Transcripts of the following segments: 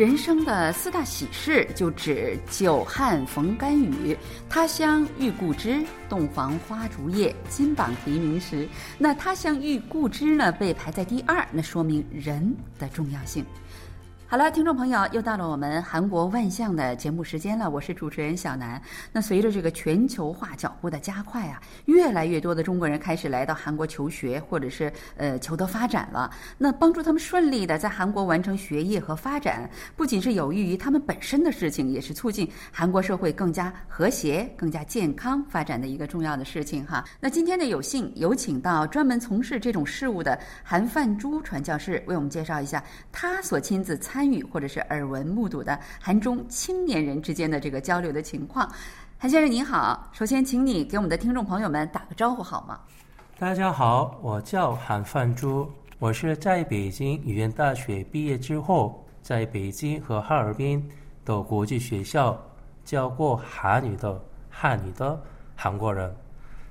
人生的四大喜事就指久旱逢甘雨、他乡遇故知、洞房花烛夜、金榜题名时。那他乡遇故知呢，被排在第二，那说明人的重要性。好了，听众朋友，又到了我们韩国万象的节目时间了。我是主持人小南。那随着这个全球化脚步的加快啊，越来越多的中国人开始来到韩国求学，或者是呃求得发展了。那帮助他们顺利的在韩国完成学业和发展，不仅是有益于他们本身的事情，也是促进韩国社会更加和谐、更加健康发展的一个重要的事情哈。那今天呢，有幸有请到专门从事这种事务的韩范珠传教士，为我们介绍一下他所亲自参。参与或者是耳闻目睹的韩中青年人之间的这个交流的情况，韩先生您好，首先请你给我们的听众朋友们打个招呼好吗？大家好，我叫韩范珠，我是在北京语言大学毕业之后，在北京和哈尔滨的国际学校教过韩语的汉语的韩国人，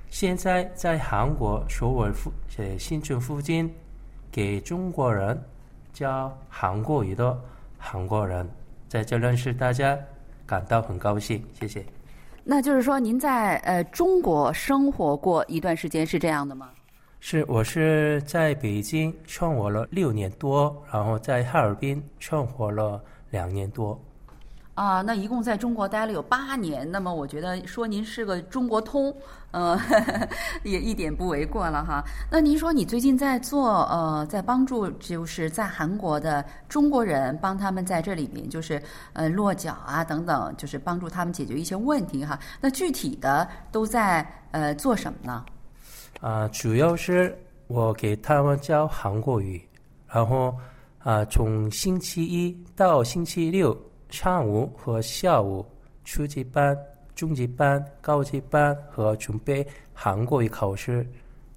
现在在韩国首尔附呃新村附近给中国人。教韩国语的韩国人在这认识大家，感到很高兴。谢谢。那就是说，您在呃中国生活过一段时间，是这样的吗？是，我是在北京生活了六年多，然后在哈尔滨生活了两年多。啊，那一共在中国待了有八年，那么我觉得说您是个中国通，呃，也一点不为过了哈。那您说你最近在做呃，在帮助就是在韩国的中国人，帮他们在这里面就是呃落脚啊等等，就是帮助他们解决一些问题哈。那具体的都在呃做什么呢？啊，主要是我给他们教韩国语，然后啊从星期一到星期六。上午和下午初级班、中级班、高级班和准备韩国语考试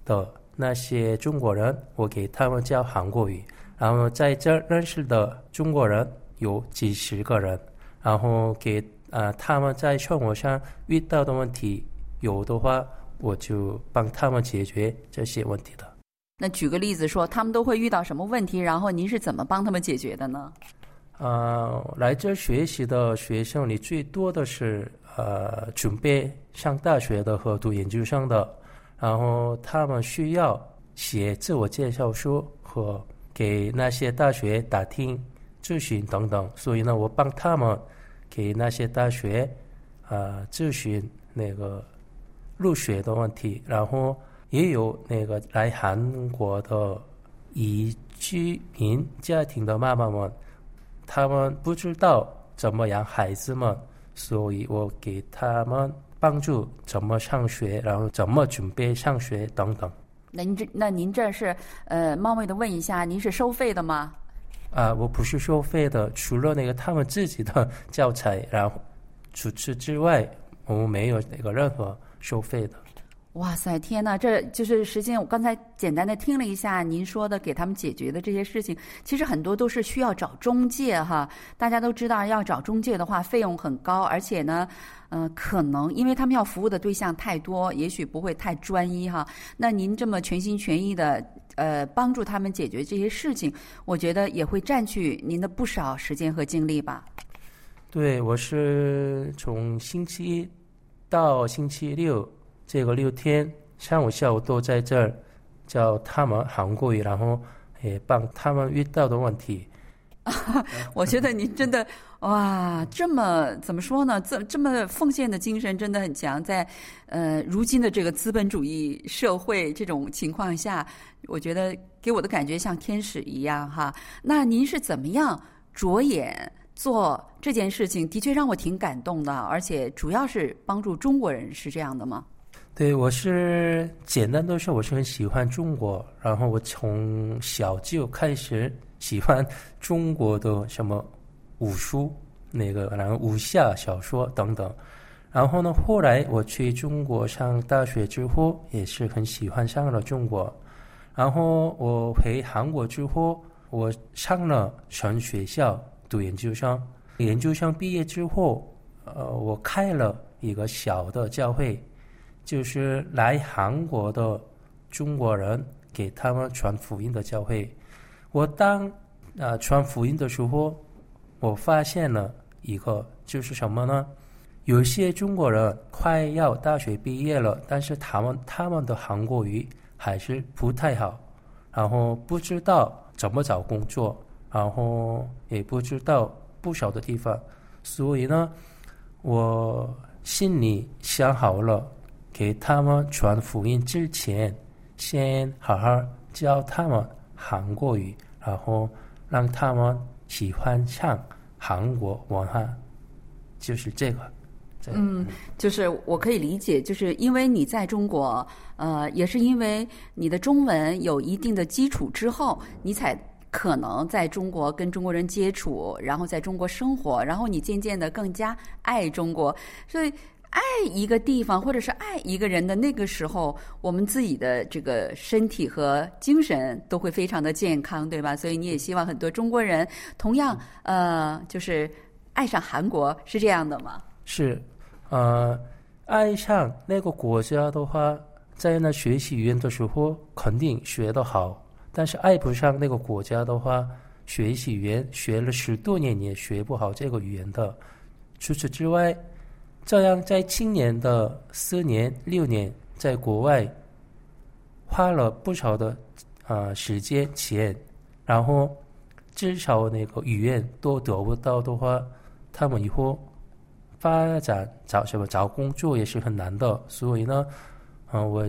的那些中国人，我给他们教韩国语。然后在这认识的中国人有几十个人，然后给呃他们在生活上遇到的问题有的话，我就帮他们解决这些问题的。那举个例子说，他们都会遇到什么问题？然后您是怎么帮他们解决的呢？呃，来这学习的学生里最多的是呃准备上大学的和读研究生的，然后他们需要写自我介绍书和给那些大学打听咨询等等，所以呢，我帮他们给那些大学啊咨询那个入学的问题，然后也有那个来韩国的移居民家庭的妈妈们。他们不知道怎么养孩子们，所以我给他们帮助怎么上学，然后怎么准备上学等等。那您这那您这是呃冒昧的问一下，您是收费的吗？啊，我不是收费的，除了那个他们自己的教材，然后除此之外，我们没有那个任何收费的。哇塞，天呐，这就是实际上我刚才简单的听了一下您说的给他们解决的这些事情，其实很多都是需要找中介哈。大家都知道，要找中介的话费用很高，而且呢，嗯，可能因为他们要服务的对象太多，也许不会太专一哈。那您这么全心全意的呃帮助他们解决这些事情，我觉得也会占据您的不少时间和精力吧。对，我是从星期一到星期六。这个六天上午下午都在这儿教他们韩国语，然后也帮他们遇到的问题。我觉得您真的哇，这么怎么说呢？这这么奉献的精神真的很强。在呃如今的这个资本主义社会这种情况下，我觉得给我的感觉像天使一样哈。那您是怎么样着眼做这件事情？的确让我挺感动的，而且主要是帮助中国人，是这样的吗？对，我是简单的说，我是很喜欢中国，然后我从小就开始喜欢中国的什么武术，那个然后武侠小说等等，然后呢，后来我去中国上大学之后，也是很喜欢上了中国，然后我回韩国之后，我上了神学校读研究生，研究生毕业之后，呃，我开了一个小的教会。就是来韩国的中国人给他们传福音的教会。我当啊传福音的时候，我发现了一个就是什么呢？有些中国人快要大学毕业了，但是他们他们的韩国语还是不太好，然后不知道怎么找工作，然后也不知道不少的地方，所以呢，我心里想好了，给他们传福音之前，先好好教他们韩国语，然后让他们喜欢上韩国文化，就是这个。嗯，就是我可以理解，就是因为你在中国，呃，也是因为你的中文有一定的基础之后，你才可能在中国跟中国人接触，然后在中国生活，然后你渐渐的更加爱中国。所以，爱一个地方或者是爱一个人的那个时候，我们自己的这个身体和精神都会非常的健康，对吧？所以你也希望很多中国人同样，呃，就是爱上韩国，是这样的吗？是。呃，爱上那个国家的话，在那学习语言的时候肯定学得好，但是爱不上那个国家的话，学习语言学了十多年也学不好这个语言的。除此之外，这样在青年的四年六年在国外花了不少的啊时间钱，然后至少那个语言都得不到的话，他们以后。发展找什么找工作也是很难的，所以呢，啊，我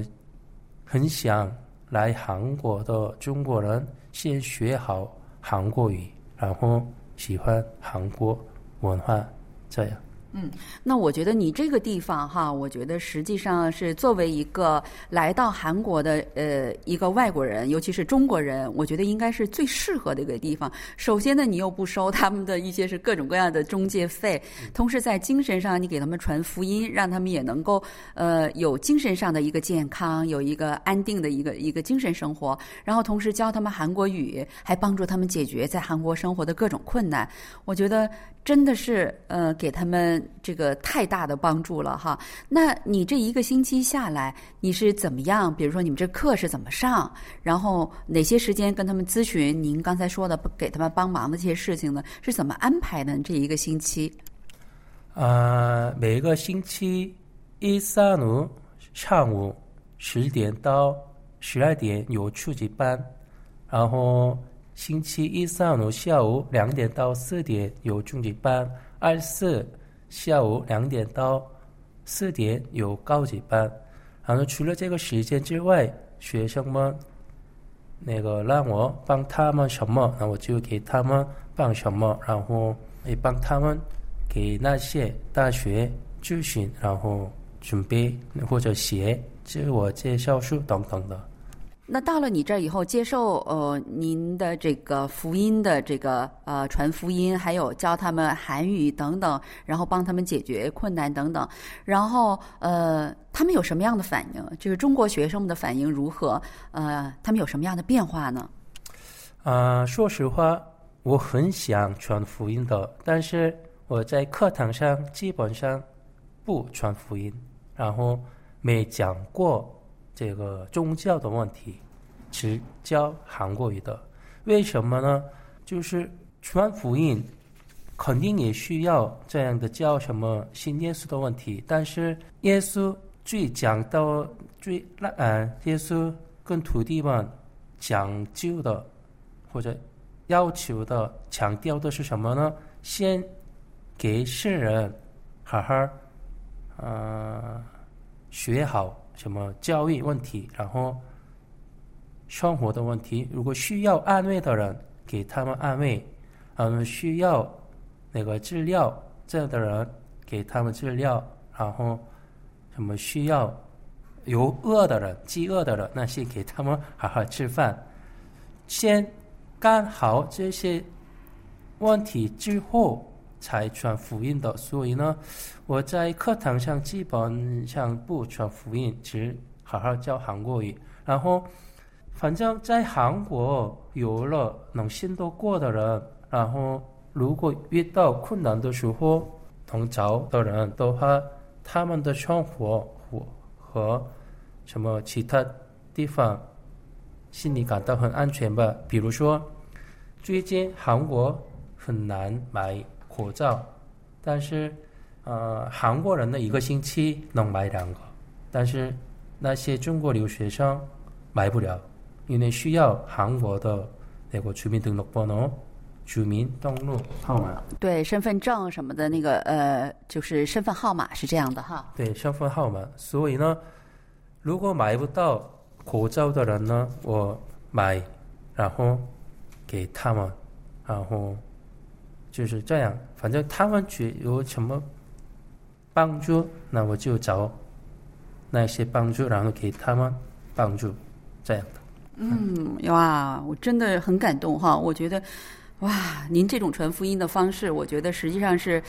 很想来韩国的中国人先学好韩国语，然后喜欢韩国文化，这样。嗯，那我觉得你这个地方哈，我觉得实际上是作为一个来到韩国的呃一个外国人，尤其是中国人，我觉得应该是最适合的一个地方。首先呢，你又不收他们的一些是各种各样的中介费，同时在精神上你给他们传福音，让他们也能够呃有精神上的一个健康，有一个安定的一个一个精神生活，然后同时教他们韩国语，还帮助他们解决在韩国生活的各种困难。我觉得。真的是呃，给他们这个太大的帮助了哈。那你这一个星期下来，你是怎么样？比如说你们这课是怎么上？然后哪些时间跟他们咨询？您刚才说的给他们帮忙的这些事情呢，是怎么安排的？这一个星期？啊，每个星期一、三、五上午十点到十二点有初级班，然后。星期一、上午下午两点到四点有中级班，二四下午两点到四点有高级班。然后除了这个时间之外，学生们那个让我帮他们什么，那我就给他们帮什么，然后也帮他们给那些大学咨询，然后准备或者写自我介绍书等等的。那到了你这儿以后，接受呃您的这个福音的这个呃传福音，还有教他们韩语等等，然后帮他们解决困难等等，然后呃他们有什么样的反应？就是中国学生们的反应如何？呃，他们有什么样的变化呢？啊，说实话，我很想传福音的，但是我在课堂上基本上不传福音，然后没讲过。这个宗教的问题，只教韩国语的，为什么呢？就是传福音，肯定也需要这样的教什么信耶稣的问题。但是耶稣最讲到最那呃，耶稣跟徒弟们讲究的或者要求的强调的是什么呢？先给世人好好呃学好。什么教育问题，然后生活的问题，如果需要安慰的人，给他们安慰；嗯，需要那个治疗这样的人，给他们治疗。然后什么需要有饿的人、饥饿的人，那些给他们好好吃饭。先干好这些问题之后。才传福音的，所以呢，我在课堂上基本上不传福音，只好好教韩国语。然后，反正在韩国有了能信得过的人，然后如果遇到困难的时候同找的人的话，他们的生活和什么其他地方心里感到很安全吧。比如说，最近韩国很难买。口罩，但是呃，韩国人的一个星期能买两个，但是那些中国留学生买不了，因为需要韩国的那个居民登录번 호、 居民登录号码。对，身份证什么的那个呃，就是身份号码是这样的哈。对，身份号码。所以呢，如果买不到口罩的人呢，我买，然后给他们，然后就是这样。反正他们觉有什么帮助，那我就找那些帮助，然后给他们帮助，这样的。嗯，哇，我真的很感动哈！我觉得，哇，您这种传福音的方式，我觉得实际上是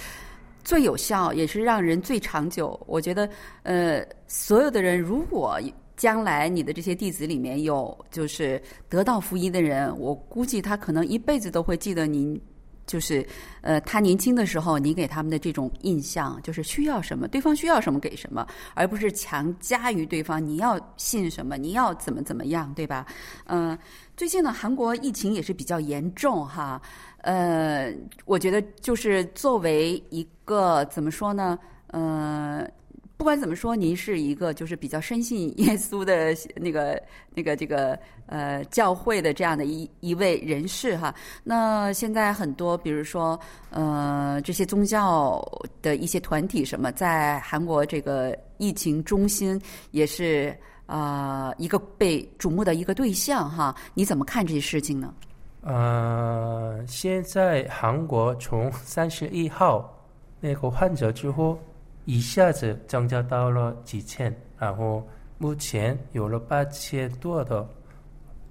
最有效，也是让人最长久。我觉得，呃，所有的人，如果将来你的这些弟子里面有就是得到福音的人，我估计他可能一辈子都会记得您。就是，呃，他年轻的时候，你给他们的这种印象，就是需要什么，对方需要什么给什么，而不是强加于对方你要信什么，你要怎么怎么样，对吧？嗯、最近呢，韩国疫情也是比较严重哈，呃，我觉得就是作为一个怎么说呢，呃。不管怎么说，您是一个就是比较深信耶稣的那个、那个、这个呃教会的这样的一一位人士哈。那现在很多，比如说呃这些宗教的一些团体什么，在韩国这个疫情中心也是啊、一个被瞩目的一个对象哈。你怎么看这些事情呢？呃，现在韩国从三十一号那个患者之后，一下子增加到了几千，然后目前有了八千多的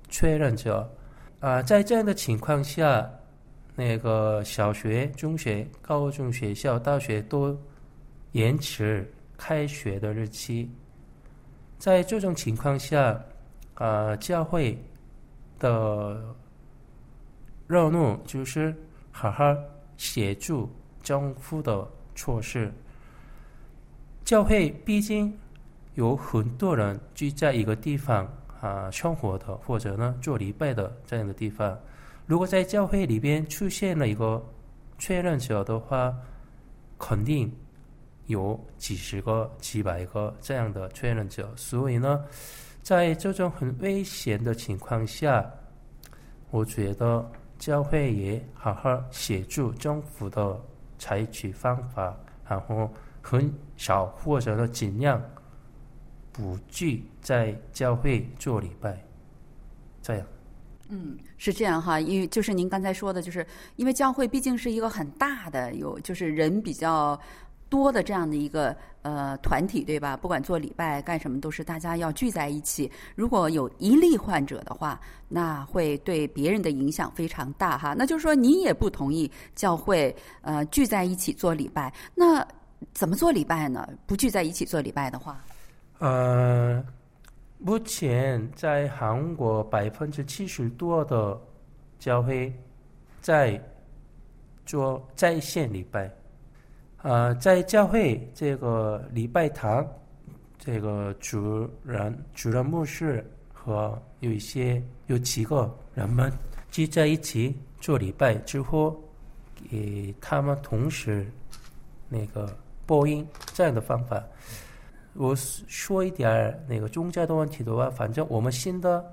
确认者。啊、在这样的情况下，那个小学、中学、高中学校、大学都延迟开学的日期。在这种情况下，啊，教会的任务就是好好协助政府的措施。教会毕竟有很多人聚在一个地方啊生活的，或者呢做礼拜的这样的地方。如果在教会里边出现了一个确认者的话，肯定有几十个、几百个这样的确认者。所以呢，在这种很危险的情况下，我觉得教会也好好协助政府的采取方法，然后很少或者说尽量不聚在教会做礼拜，这样。嗯，是这样哈，因为就是您刚才说的，就是因为教会毕竟是一个很大的，有就是人比较多的这样的一个呃团体，对吧？不管做礼拜干什么，都是大家要聚在一起。如果有一例患者的话，那会对别人的影响非常大哈。那就是说，您也不同意教会呃聚在一起做礼拜，那怎么做礼拜呢？不聚在一起做礼拜的话，呃，目前在韩国百分之七十多的教会在做在线礼拜。呃，在教会这个礼拜堂，这个主人、主任牧师和有一些有几个人们聚在一起做礼拜之后，给他们同时那个播音这样的方法。我说一点儿那个宗教的问题的话，反正我们信的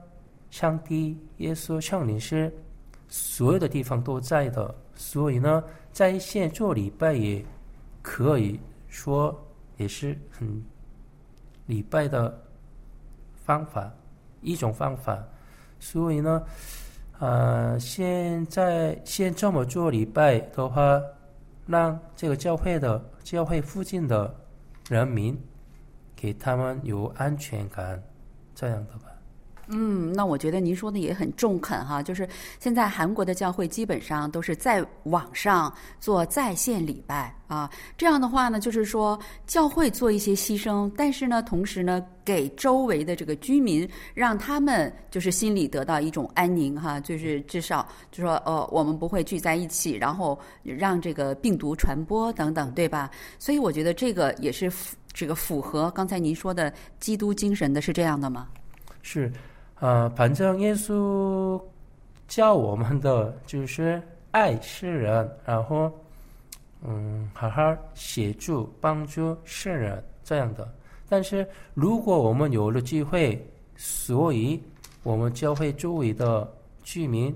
上帝、耶稣、圣灵是所有的地方都在的，所以呢，在线做礼拜也可以说也是很礼拜的方法，一种方法。所以呢，呃，现在先这么做礼拜的话，让这个教会的教会附近的人民。给他们有安全感，这样的吧。嗯，那我觉得您说的也很中肯哈，就是现在韩国的教会基本上都是在网上做在线礼拜啊，这样的话呢，就是说教会做一些牺牲，但是呢，同时呢，给周围的这个居民，让他们就是心里得到一种安宁哈，就是至少就说呃，我们不会聚在一起，然后让这个病毒传播等等，对吧？所以我觉得这个也是符这个符合刚才您说的基督精神的，是这样的吗？是，呃，反正耶稣教我们的就是爱世人，然后嗯，好好协助帮助世人这样的。但是如果我们有了机会，所以我们教会周围的居民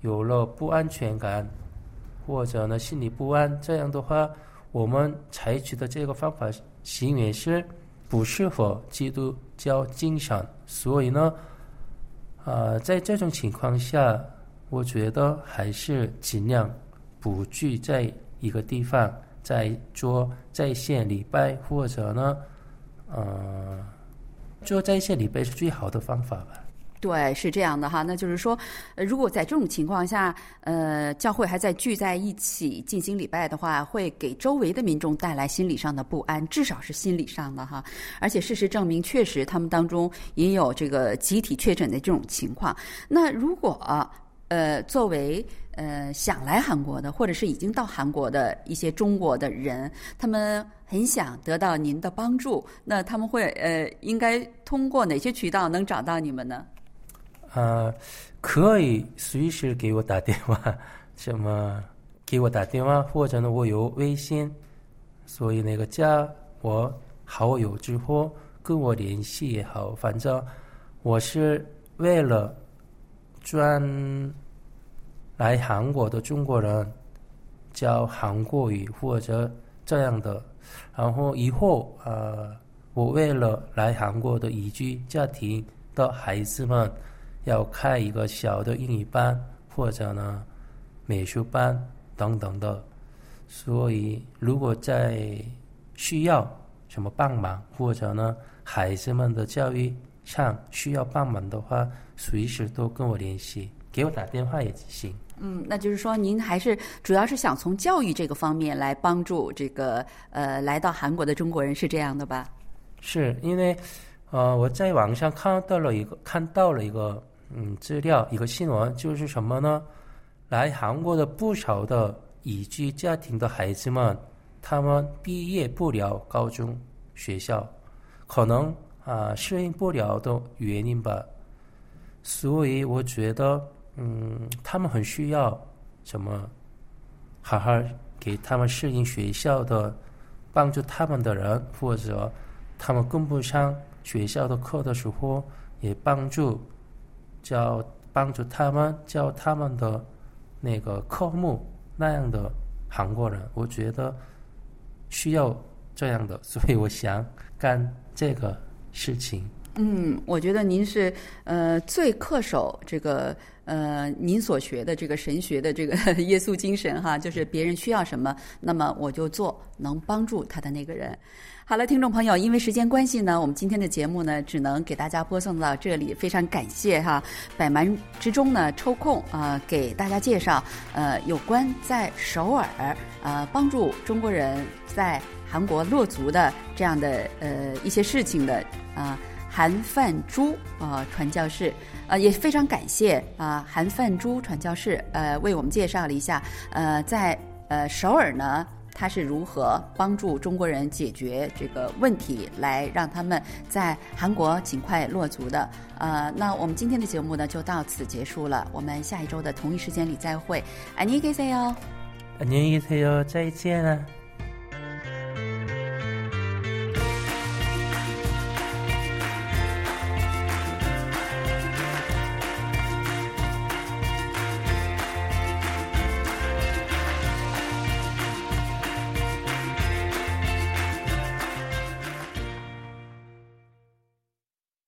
有了不安全感，或者呢心里不安，这样的话，我们采取的这个方法行为是不适合基督教精神。所以呢，呃，在这种情况下，我觉得还是尽量不聚在一个地方，在做在线礼拜，或者呢，呃，做在线礼拜是最好的方法吧。对，是这样的哈。那就是说，呃，如果在这种情况下，呃，教会还在聚在一起进行礼拜的话，会给周围的民众带来心理上的不安，至少是心理上的哈。而且事实证明，确实他们当中也有这个集体确诊的这种情况。那如果呃，作为呃想来韩国的，或者是已经到韩国的一些中国的人，他们很想得到您的帮助，那他们会呃应该通过哪些渠道能找到你们呢？啊，可以随时给我打电话，什么给我打电话，或者呢，我有微信，所以那个加我好友之后跟我联系也好，反正我是为了专来韩国的中国人教韩国语或者这样的，然后以后啊，我为了来韩国的移居家庭的孩子们。要开一个小的英语班，或者呢美术班等等的，所以如果在需要什么帮忙，或者呢孩子们的教育上需要帮忙的话，随时都跟我联系，给我打电话也行。嗯，那就是说您还是主要是想从教育这个方面来帮助这个呃来到韩国的中国人，是这样的吧？是因为呃我在网上看到了一个看到了一个。嗯，资料一个新闻就是什么呢？来韩国的不少的移居家庭的孩子们，他们毕业不了高中学校，可能啊适应不了的原因吧。所以我觉得，嗯，他们很需要什么，好好给他们适应学校的，帮助他们的人，或者他们跟不上学校的课的时候，也帮助。叫帮助他们教他们的那个科目那样的韩国人，我觉得需要这样的，所以我想干这个事情。嗯，我觉得您是呃最恪守这个呃您所学的这个神学的这个 耶稣精神哈，就是别人需要什么，那么我就做能帮助他的那个人。好了，听众朋友，因为时间关系呢，我们今天的节目呢，只能给大家播送到这里。非常感谢哈，百忙之中呢抽空啊，给大家介绍呃有关在首尔呃帮助中国人在韩国落足的这样的呃一些事情的啊韩范珠啊传教士啊也非常感谢啊韩范珠传教士呃为我们介绍了一下呃在呃首尔呢。他是如何帮助中国人解决这个问题，来让他们在韩国尽快落足的？呃，那我们今天的节目呢就到此结束了。我们下一周的同一时间里再会。안녕히계세 요， 안녕히계세 요， 再见了。